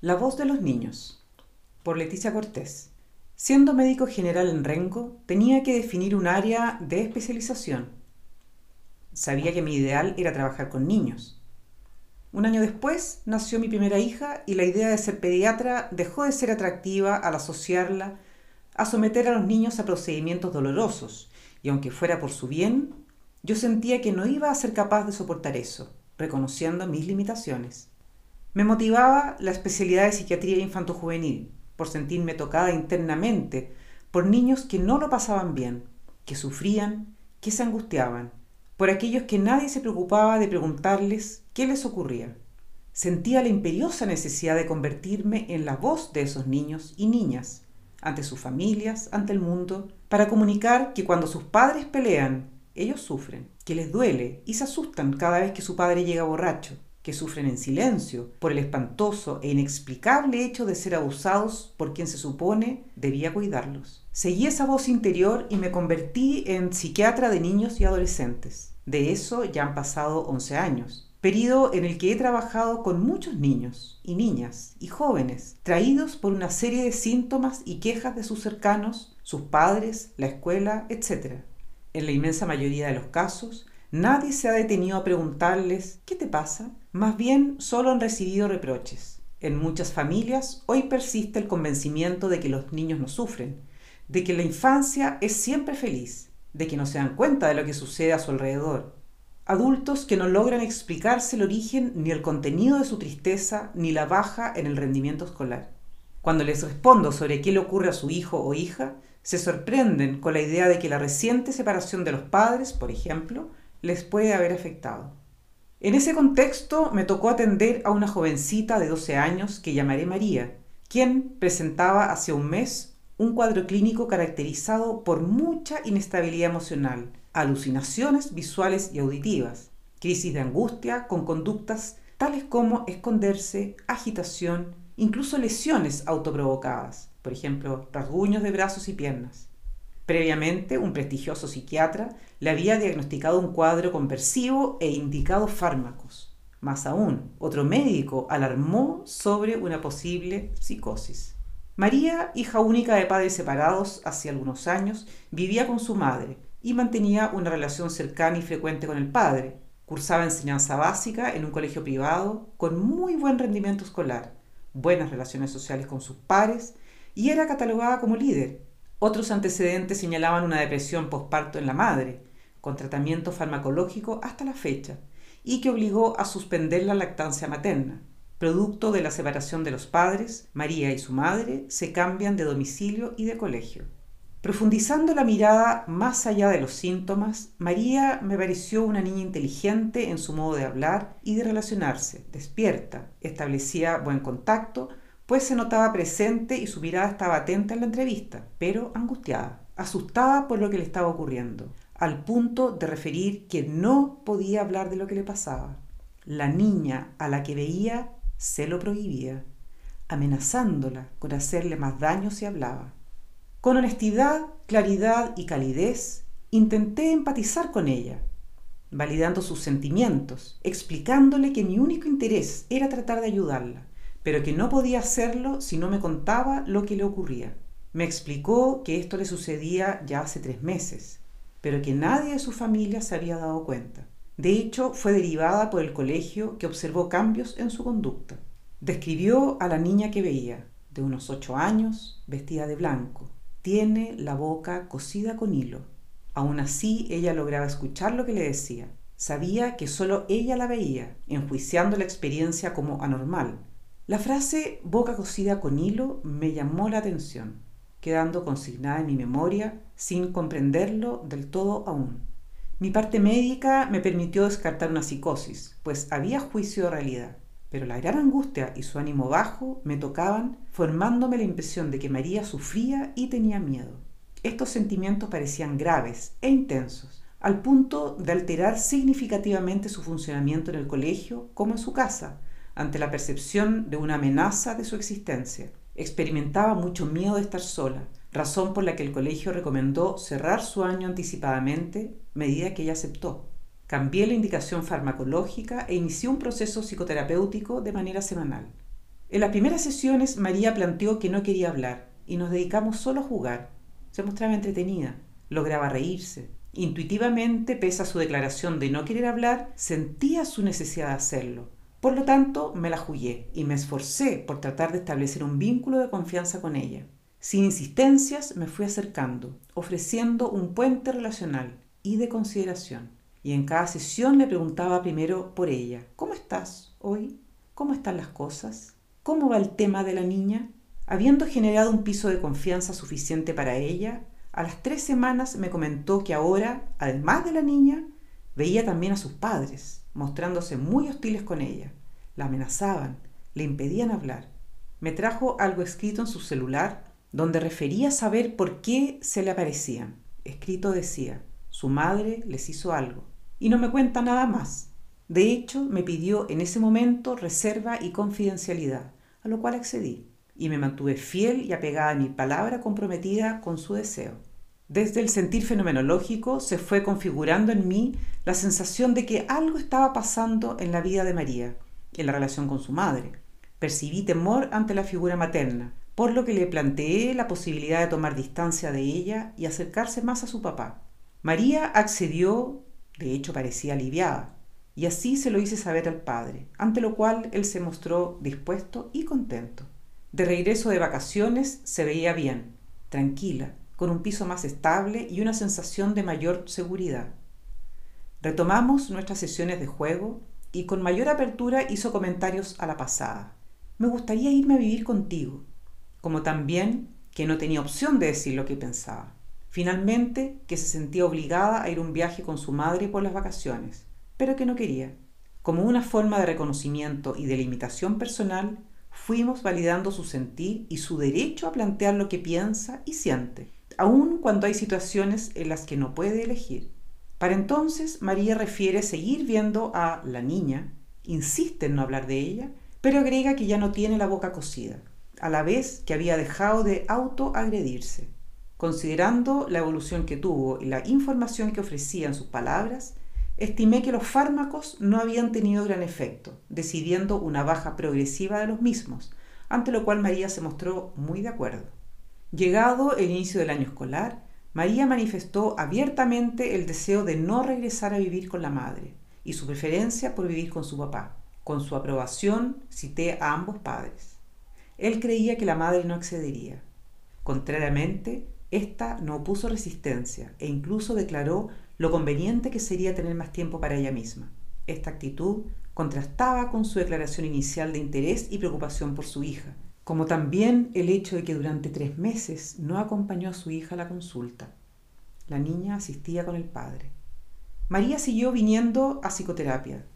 La voz de los niños, por Leticia Cortés. Siendo médico general en Rengo, tenía que definir un área de especialización. Sabía que mi ideal era trabajar con niños. Un año después nació mi primera hija y la idea de ser pediatra dejó de ser atractiva al asociarla a someter a los niños a procedimientos dolorosos, y aunque fuera por su bien, yo sentía que no iba a ser capaz de soportar eso, reconociendo mis limitaciones. Me motivaba la especialidad de psiquiatría infanto-juvenil, por sentirme tocada internamente por niños que no lo pasaban bien, que sufrían, que se angustiaban, por aquellos que nadie se preocupaba de preguntarles qué les ocurría. Sentía la imperiosa necesidad de convertirme en la voz de esos niños y niñas, ante sus familias, ante el mundo, para comunicar que cuando sus padres pelean, ellos sufren, que les duele y se asustan cada vez que su padre llega borracho, que sufren en silencio por el espantoso e inexplicable hecho de ser abusados por quien se supone debía cuidarlos. Seguí esa voz interior y me convertí en psiquiatra de niños y adolescentes. De eso ya han pasado 11 años periodo en el que he trabajado con muchos niños y niñas y jóvenes traídos por una serie de síntomas y quejas de sus cercanos, sus padres, la escuela, etc. En la inmensa mayoría de los casos, nadie se ha detenido a preguntarles ¿qué te pasa? Más bien solo han recibido reproches. En muchas familias hoy persiste el convencimiento de que los niños no sufren, de que la infancia es siempre feliz, de que no se dan cuenta de lo que sucede a su alrededor, adultos que no logran explicarse el origen ni el contenido de su tristeza ni la baja en el rendimiento escolar. Cuando les respondo sobre qué le ocurre a su hijo o hija, se sorprenden con la idea de que la reciente separación de los padres, por ejemplo, les puede haber afectado. En ese contexto me tocó atender a una jovencita de 12 años que llamaré María, quien presentaba hace un mes un cuadro clínico caracterizado por mucha inestabilidad emocional, alucinaciones visuales y auditivas, crisis de angustia con conductas tales como esconderse, agitación, incluso lesiones autoprovocadas, por ejemplo, rasguños de brazos y piernas. Previamente, un prestigioso psiquiatra le había diagnosticado un cuadro conversivo e indicado fármacos. Más aún, otro médico alarmó sobre una posible psicosis. María, hija única de padres separados hace algunos años, vivía con su madre, y mantenía una relación cercana y frecuente con el padre. Cursaba enseñanza básica en un colegio privado con muy buen rendimiento escolar, buenas relaciones sociales con sus pares y era catalogada como líder. Otros antecedentes señalaban una depresión posparto en la madre, con tratamiento farmacológico hasta la fecha, y que obligó a suspender la lactancia materna. Producto de la separación de los padres, María y su madre se cambian de domicilio y de colegio. Profundizando la mirada más allá de los síntomas, María me pareció una niña inteligente en su modo de hablar y de relacionarse, despierta, establecía buen contacto, pues se notaba presente y su mirada estaba atenta en la entrevista, pero angustiada, asustada por lo que le estaba ocurriendo, al punto de referir que no podía hablar de lo que le pasaba. La niña a la que veía se lo prohibía, amenazándola con hacerle más daño si hablaba. Con honestidad, claridad y calidez, intenté empatizar con ella, validando sus sentimientos, explicándole que mi único interés era tratar de ayudarla, pero que no podía hacerlo si no me contaba lo que le ocurría. Me explicó que esto le sucedía ya hace tres meses, pero que nadie de su familia se había dado cuenta. De hecho, fue derivada por el colegio que observó cambios en su conducta. Describió a la niña que veía, de unos ocho años, vestida de blanco, tiene la boca cosida con hilo. Aún así, ella lograba escuchar lo que le decía. Sabía que solo ella la veía, enjuiciando la experiencia como anormal. La frase boca cosida con hilo me llamó la atención, quedando consignada en mi memoria sin comprenderlo del todo aún. Mi parte médica me permitió descartar una psicosis, pues había juicio de realidad pero la gran angustia y su ánimo bajo me tocaban, formándome la impresión de que María sufría y tenía miedo. Estos sentimientos parecían graves e intensos, al punto de alterar significativamente su funcionamiento en el colegio como en su casa, ante la percepción de una amenaza de su existencia. Experimentaba mucho miedo de estar sola, razón por la que el colegio recomendó cerrar su año anticipadamente, medida que ella aceptó. Cambié la indicación farmacológica e inicié un proceso psicoterapéutico de manera semanal. En las primeras sesiones María planteó que no quería hablar y nos dedicamos solo a jugar. Se mostraba entretenida, lograba reírse. Intuitivamente, pese a su declaración de no querer hablar, sentía su necesidad de hacerlo. Por lo tanto, me la jugué y me esforcé por tratar de establecer un vínculo de confianza con ella. Sin insistencias me fui acercando, ofreciendo un puente relacional y de consideración. Y en cada sesión le preguntaba primero por ella. ¿Cómo estás hoy? ¿Cómo están las cosas? ¿Cómo va el tema de la niña? Habiendo generado un piso de confianza suficiente para ella, a las tres semanas me comentó que ahora, además de la niña, veía también a sus padres, mostrándose muy hostiles con ella. La amenazaban, le impedían hablar. Me trajo algo escrito en su celular donde refería saber por qué se le aparecían. Escrito decía, su madre les hizo algo. Y no me cuenta nada más. De hecho, me pidió en ese momento reserva y confidencialidad, a lo cual accedí, y me mantuve fiel y apegada a mi palabra comprometida con su deseo. Desde el sentir fenomenológico se fue configurando en mí la sensación de que algo estaba pasando en la vida de María, en la relación con su madre. Percibí temor ante la figura materna, por lo que le planteé la posibilidad de tomar distancia de ella y acercarse más a su papá. María accedió, de hecho parecía aliviada, y así se lo hice saber al padre, ante lo cual él se mostró dispuesto y contento. De regreso de vacaciones se veía bien, tranquila, con un piso más estable y una sensación de mayor seguridad. Retomamos nuestras sesiones de juego y con mayor apertura hizo comentarios a la pasada. Me gustaría irme a vivir contigo como también que no tenía opción de decir lo que pensaba. Finalmente, que se sentía obligada a ir un viaje con su madre por las vacaciones, pero que no quería. Como una forma de reconocimiento y de limitación personal, fuimos validando su sentir y su derecho a plantear lo que piensa y siente, aun cuando hay situaciones en las que no puede elegir. Para entonces, María refiere seguir viendo a la niña, insiste en no hablar de ella, pero agrega que ya no tiene la boca cocida a la vez que había dejado de autoagredirse. Considerando la evolución que tuvo y la información que ofrecían sus palabras, estimé que los fármacos no habían tenido gran efecto, decidiendo una baja progresiva de los mismos, ante lo cual María se mostró muy de acuerdo. Llegado el inicio del año escolar, María manifestó abiertamente el deseo de no regresar a vivir con la madre y su preferencia por vivir con su papá. Con su aprobación cité a ambos padres. Él creía que la madre no accedería. Contrariamente, ésta no opuso resistencia e incluso declaró lo conveniente que sería tener más tiempo para ella misma. Esta actitud contrastaba con su declaración inicial de interés y preocupación por su hija, como también el hecho de que durante tres meses no acompañó a su hija a la consulta. La niña asistía con el padre. María siguió viniendo a psicoterapia.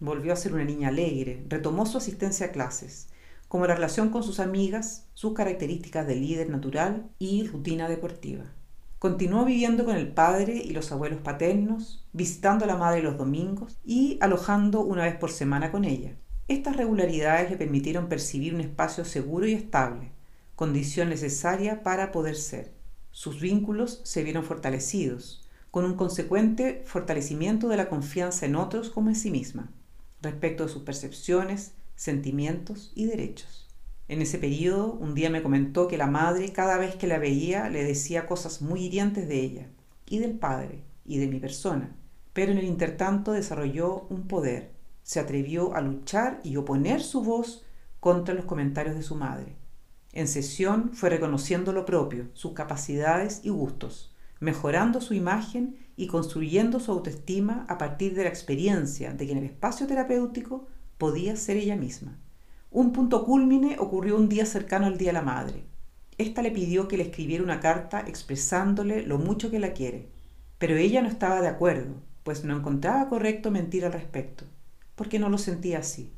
Volvió a ser una niña alegre, retomó su asistencia a clases como la relación con sus amigas, sus características de líder natural y rutina deportiva. Continuó viviendo con el padre y los abuelos paternos, visitando a la madre los domingos y alojando una vez por semana con ella. Estas regularidades le permitieron percibir un espacio seguro y estable, condición necesaria para poder ser. Sus vínculos se vieron fortalecidos, con un consecuente fortalecimiento de la confianza en otros como en sí misma, respecto de sus percepciones, sentimientos y derechos. En ese periodo, un día me comentó que la madre, cada vez que la veía, le decía cosas muy hirientes de ella, y del padre, y de mi persona, pero en el intertanto desarrolló un poder, se atrevió a luchar y oponer su voz contra los comentarios de su madre. En sesión fue reconociendo lo propio, sus capacidades y gustos, mejorando su imagen y construyendo su autoestima a partir de la experiencia de que en el espacio terapéutico podía ser ella misma. Un punto cúlmine ocurrió un día cercano al Día de la Madre. Esta le pidió que le escribiera una carta expresándole lo mucho que la quiere, pero ella no estaba de acuerdo, pues no encontraba correcto mentir al respecto, porque no lo sentía así,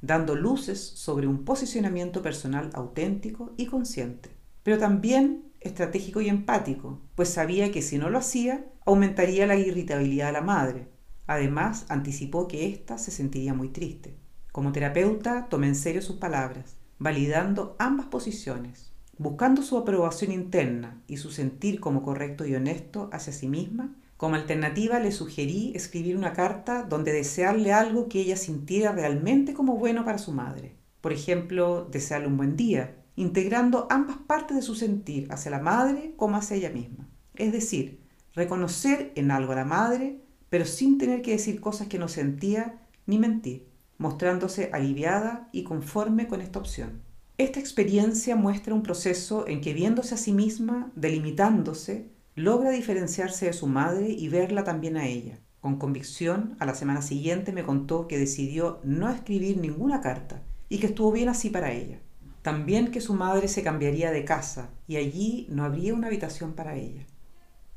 dando luces sobre un posicionamiento personal auténtico y consciente, pero también estratégico y empático, pues sabía que si no lo hacía, aumentaría la irritabilidad de la madre, Además, anticipó que ésta se sentiría muy triste. Como terapeuta, tomé en serio sus palabras, validando ambas posiciones, buscando su aprobación interna y su sentir como correcto y honesto hacia sí misma. Como alternativa le sugerí escribir una carta donde desearle algo que ella sintiera realmente como bueno para su madre. Por ejemplo, desearle un buen día, integrando ambas partes de su sentir hacia la madre como hacia ella misma. Es decir, reconocer en algo a la madre, pero sin tener que decir cosas que no sentía ni mentir, mostrándose aliviada y conforme con esta opción. Esta experiencia muestra un proceso en que viéndose a sí misma, delimitándose, logra diferenciarse de su madre y verla también a ella. Con convicción, a la semana siguiente me contó que decidió no escribir ninguna carta y que estuvo bien así para ella. También que su madre se cambiaría de casa y allí no habría una habitación para ella.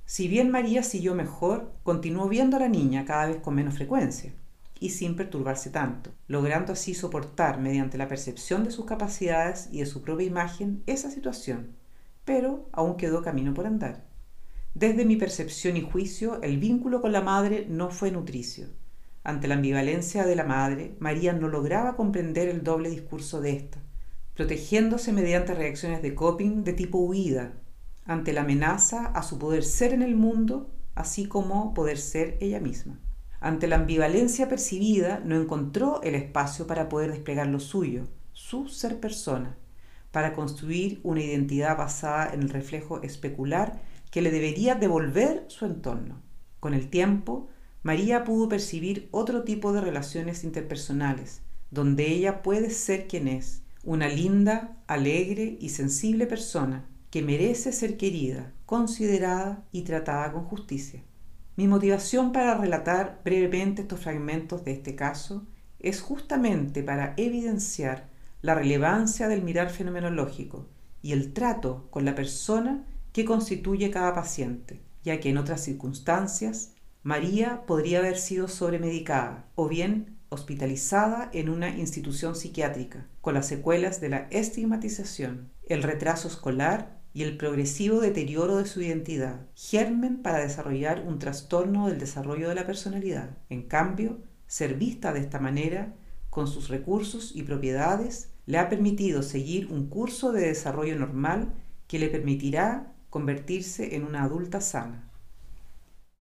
Si bien María siguió mejor, continuó viendo a la niña cada vez con menos frecuencia y sin perturbarse tanto, logrando así soportar mediante la percepción de sus capacidades y de su propia imagen esa situación, pero aún quedó camino por andar. Desde mi percepción y juicio, el vínculo con la madre no fue nutricio. Ante la ambivalencia de la madre, María no lograba comprender el doble discurso de ésta, protegiéndose mediante reacciones de coping de tipo huida, ante la amenaza a su poder ser en el mundo, así como poder ser ella misma. Ante la ambivalencia percibida, no encontró el espacio para poder desplegar lo suyo, su ser persona, para construir una identidad basada en el reflejo especular que le debería devolver su entorno. Con el tiempo, María pudo percibir otro tipo de relaciones interpersonales, donde ella puede ser quien es, una linda, alegre y sensible persona que merece ser querida, considerada y tratada con justicia. Mi motivación para relatar brevemente estos fragmentos de este caso es justamente para evidenciar la relevancia del mirar fenomenológico y el trato con la persona que constituye cada paciente, ya que en otras circunstancias María podría haber sido sobremedicada o bien hospitalizada en una institución psiquiátrica, con las secuelas de la estigmatización, el retraso escolar y el progresivo deterioro de su identidad, germen para desarrollar un trastorno del desarrollo de la personalidad. En cambio, ser vista de esta manera, con sus recursos y propiedades, le ha permitido seguir un curso de desarrollo normal que le permitirá convertirse en una adulta sana.